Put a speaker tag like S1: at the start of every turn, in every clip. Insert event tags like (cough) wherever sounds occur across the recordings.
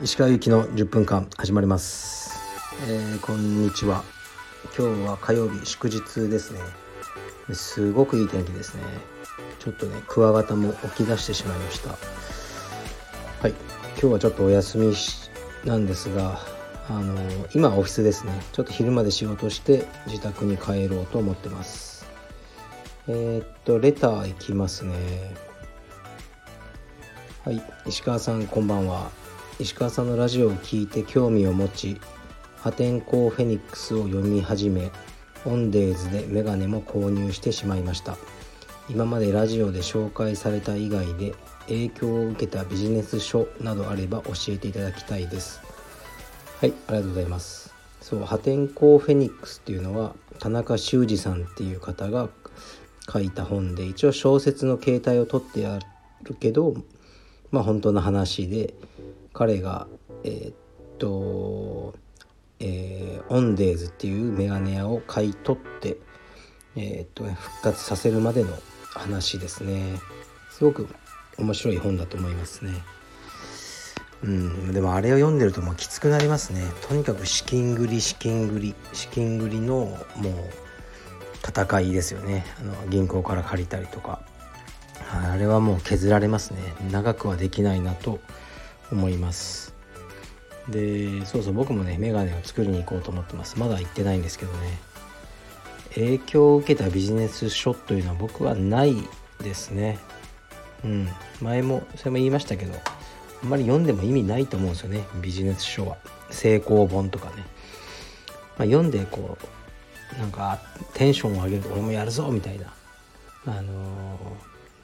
S1: 石川由紀の10分間始まります、えー、こんにちは。今日は火曜日祝日ですね。すごくいい天気ですね。ちょっとねクワガタも起き出してしまいました。はい。今日はちょっとお休みなんですがあの今オフィスですね。ちょっと昼まで仕事して自宅に帰ろうと思ってます。えー、っとレターいきますね。はい。石川さんこんばんは。石川さんのラジオを聞いて興味を持ち破天荒フェニックスを読み始めオンデーズでメガネも購入してしまいました。今までラジオで紹介された以外で影響を受けたビジネス書などあれば教えていただきたいです。はい。ありがとうございます。そう破天荒フェニックスっていうのは田中修二さんっていう方が書いた本で一応小説の形態をとってあるけどまあ本当の話で彼がえー、っとえー、オンデーズっていうメガネ屋を買い取って、えー、っと復活させるまでの話ですね。すごく面白い本だと思いますね。うんでもあれを読んでるともうきつくなりますね。とにかく資金繰り資金繰り資金繰りのもう戦いですよね。あの銀行から借りたりとか。あれはもう削られますね。長くはできないなと思います。でそうそう僕もねメガネを作りに行こうと思ってます。まだ行ってないんですけどね。影響を受けたビジネス書というのは僕はないですね。うん。前もそれも言いましたけどあんまり読んでも意味ないと思うんですよね。ビジネス書は。成功本とかね、まあ、読んでこうなんかテンションを上げると俺もやるぞみたいな。あの、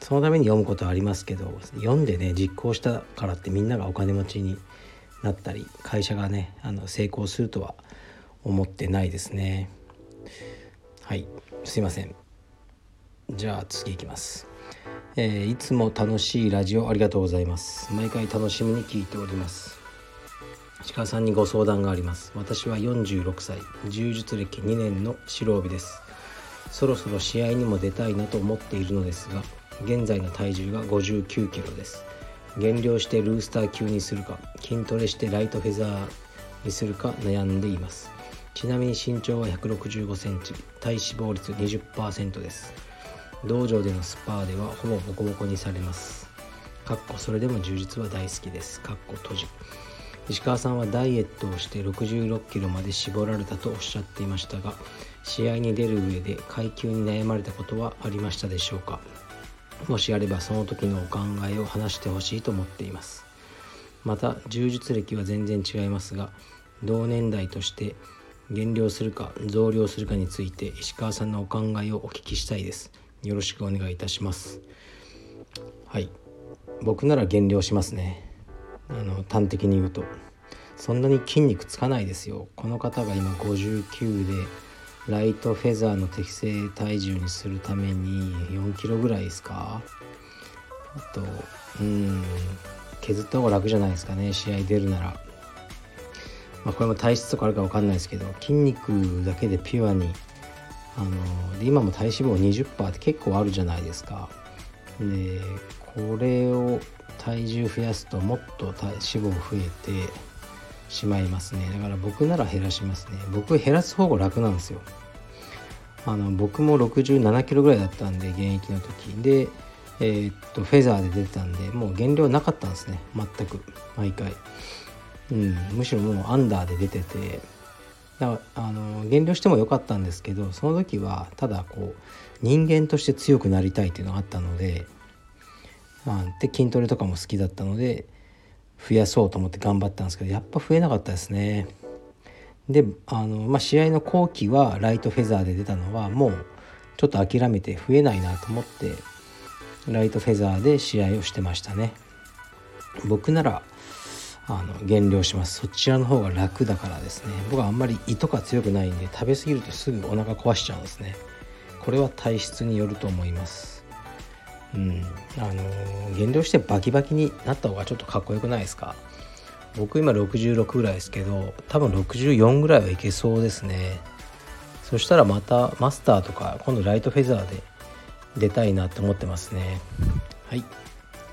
S1: そのために読むことはありますけど読んでね実行したからってみんながお金持ちになったり会社がねあの成功するとは思ってないですね。はい。すいません。じゃあ次いきます。えー、いつも楽しいラジオありがとうございます。毎回楽しみに聞いております。鹿さんにご相談があります。私は46歳。柔術歴2年の白帯です。そろそろ試合にも出たいなと思っているのですが現在の体重が59キロです。減量してルースター級にするか筋トレしてライトフェザーにするか悩んでいます。ちなみに身長は165センチ体脂肪率20%です。道場でのスパーではほぼボコボコにされます。かっこそれでも充実は大好きです。かっこ閉じ。石川さんはダイエットをして66キロまで絞られたとおっしゃっていましたが試合に出る上で階級に悩まれたことはありましたでしょうか？もしあればその時のお考えを話してほしいと思っています。また柔術歴は全然違いますが同年代として減量するか増量するかについて石川さんのお考えをお聞きしたいです。よろしくお願いいたします。はい。僕なら減量しますね。あの端的に言うと。そんなに筋肉つかないですよ。この方が今59でライトフェザーの適正体重にするために4キロぐらいですか？あとうん削った方が楽じゃないですかね。試合出るなら。まあこれも体質とかあるか分かんないですけど筋肉だけでピュアにあので今も体脂肪20%って結構あるじゃないですか。でこれを体重増やすともっと体脂肪増えてしまいますね。だから僕なら減らしますね。僕減らす方が楽なんですよ。あの僕も67キロぐらいだったんで現役の時。でえー、っとフェザーで出てたんでもう減量なかったんですね。全く。毎回。うん。むしろもうアンダーで出てて。だからあの減量してもよかったんですけどその時はただこう人間として強くなりたいっていうのがあったのであで筋トレとかも好きだったので増やそうと思って頑張ったんですけどやっぱ増えなかったですね。であの、まあ、試合の後期はライトフェザーで出たのはもうちょっと諦めて増えないなと思ってライトフェザーで試合をしてましたね。僕ならあの減量しますそちらの方が楽だからですね僕はあんまり胃とか強くないんで食べ過ぎるとすぐお腹壊しちゃうんですねこれは体質によると思いますうん。あの減量してバキバキになった方がちょっとかっこよくないですか？僕今66ぐらいですけど多分64ぐらいはいけそうですね。そしたらまたマスターとか今度ライトフェザーで出たいなと思ってますね。はい。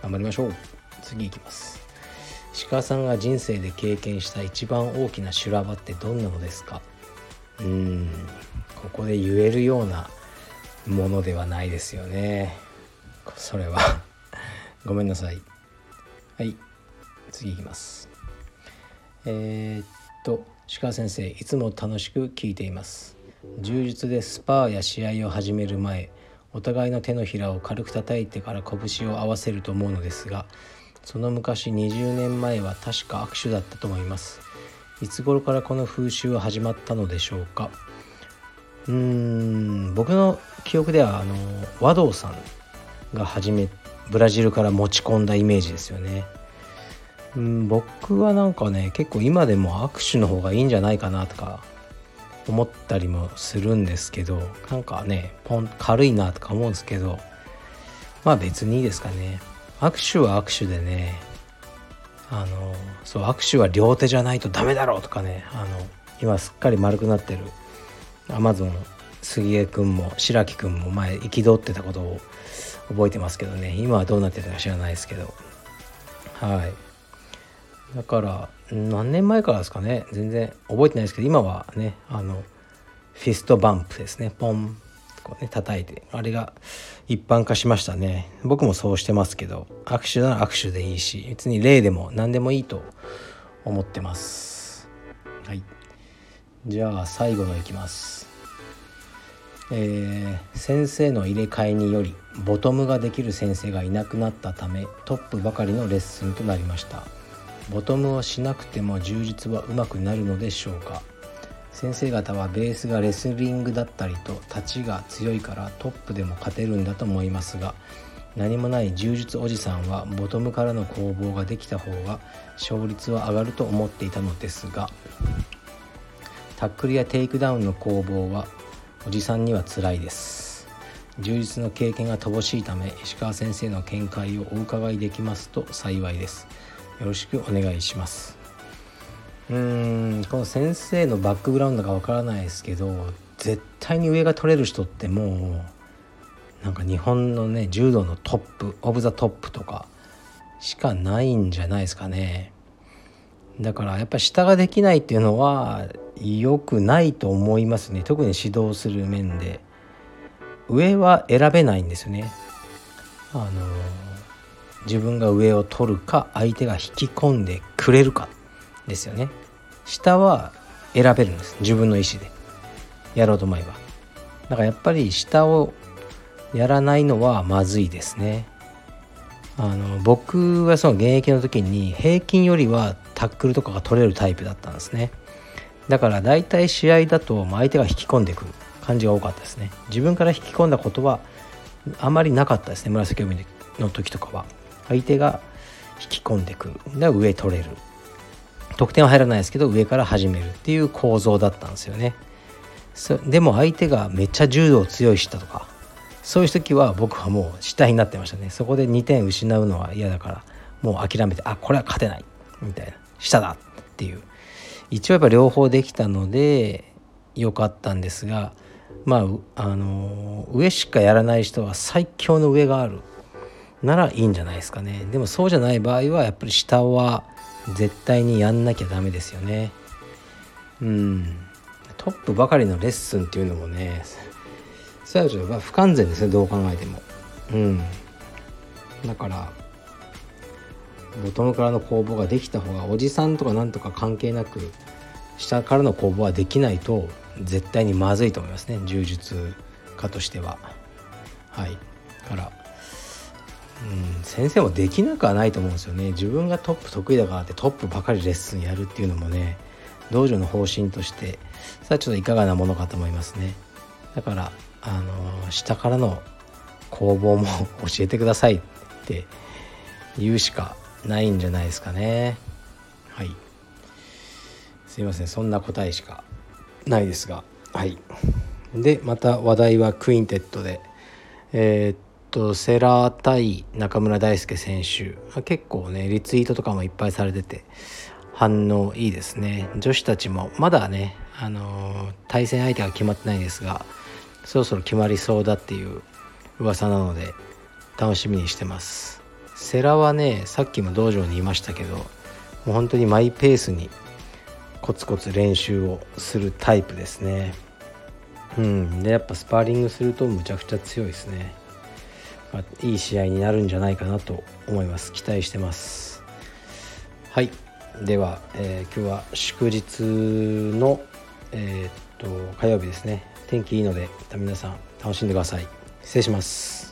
S1: 頑張りましょう。次いきます。石川さんが人生で経験した一番大きな修羅場ってどんなのですか？うん。ここで言えるようなものではないですよね。それは。(laughs) ごめんなさい。はい。次いきます。えー、っと鹿先生いつも楽しく聞いています。充実でスパーや試合を始める前お互いの手のひらを軽く叩いてから拳を合わせると思うのですがその昔20年前は確か握手だったと思います。いつ頃からこの風習は始まったのでしょうか。うーん僕の記憶ではあの和道さんが初めブラジルから持ち込んだイメージですよね。うん僕はなんかね結構今でも握手の方がいいんじゃないかなとか思ったりもするんですけどなんかねポン軽いなとか思うんですけどまあ別にいいですかね。握手は握手でねあのそう握手は両手じゃないとダメだろうとかねあの今すっかり丸くなってるアマゾン杉江君も白木君も前憤ってたことを覚えてますけどね。今はどうなってたか知らないですけど。はい。だから何年前からですかね。全然覚えてないですけど今はねあのフィストバンプですね。ポンこうね叩いてあれが一般化しましたね。僕もそうしてますけど握手なら握手でいいし別に礼でも何でもいいと思ってます。はい。じゃあ最後のいきます。えー、先生の入れ替えによりボトムができる先生がいなくなったためトップばかりのレッスンとなりました。ボトムをしなくても柔術はうまくなるのでしょうか？先生方はベースがレスリングだったりと立ちが強いからトップでも勝てるんだと思いますが何もない柔術おじさんはボトムからの攻防ができた方が勝率は上がると思っていたのですがタックルやテイクダウンの攻防はおじさんには辛いです。柔術の経験が乏しいため石川先生の見解をお伺いできますと幸いです。よろしくお願いします。うーんこの先生のバックグラウンドがわからないですけど絶対に上が取れる人ってもうなんか日本のね柔道の top of the top とかしかないんじゃないですかね。だからやっぱ下ができないっていうのは良くないと思いますね。特に指導する面で。上は選べないんですよね。あの自分が上を取るか相手が引き込んでくれるかですよね。下は選べるんです。自分の意思で。やろうと思えば。だからやっぱり下をやらないのはまずいですね。あの僕はその現役の時に平均よりはタックルとかが取れるタイプだったんですね。だから大体試合だと相手が引き込んでく感じが多かったですね。自分から引き込んだことはあまりなかったですね紫帯の時とかは。相手が引き込んでくる。で上取れる。得点は入らないですけど上から始めるっていう構造だったんですよね。でも相手がめっちゃ柔道強い人とかそういう時は僕はもう下になってましたね。そこで2点失うのは嫌だからもう諦めてあこれは勝てない。みたいな。下だっていう。一応やっぱ両方できたので良かったんですがまああの上しかやらない人は最強の上がある。ならいいんじゃないですかね。でもそうじゃない場合はやっぱり下は絶対にやんなきゃダメですよね。うん。トップばかりのレッスンっていうのもねそれはちょっと不完全ですねどう考えても。うん。だからボトムからの攻防ができた方がおじさんとかなんとか関係なく下からの攻防はできないと絶対にまずいと思いますね。柔術家としては。はい。からうん先生もできなくはないと思うんですよね。自分がトップ得意だからってトップばかりレッスンやるっていうのもね道場の方針としてさあちょっといかがなものかと思いますね。だからあの下からの攻防も (laughs) 教えてくださいって言うしかないんじゃないですかね。はい。すいませんそんな答えしかないですが。はい。でまた話題はクインテットで。えー、っとセラー対中村大輔選手。結構ねリツイートとかもいっぱいされてて反応いいですね。女子たちもまだねあの対戦相手が決まってないですがそろそろ決まりそうだっていう噂なので楽しみにしてます世良はねさっきも道場にいましたけどもう本当にマイペースにコツコツ練習をするタイプですね。うん。でやっぱスパーリングするとむちゃくちゃ強いですね、まあ、いい試合になるんじゃないかなと思います。期待してます。はい。では、えー、今日は祝日のえー、っと火曜日ですね。天気いいので皆さん楽しんでください。失礼します。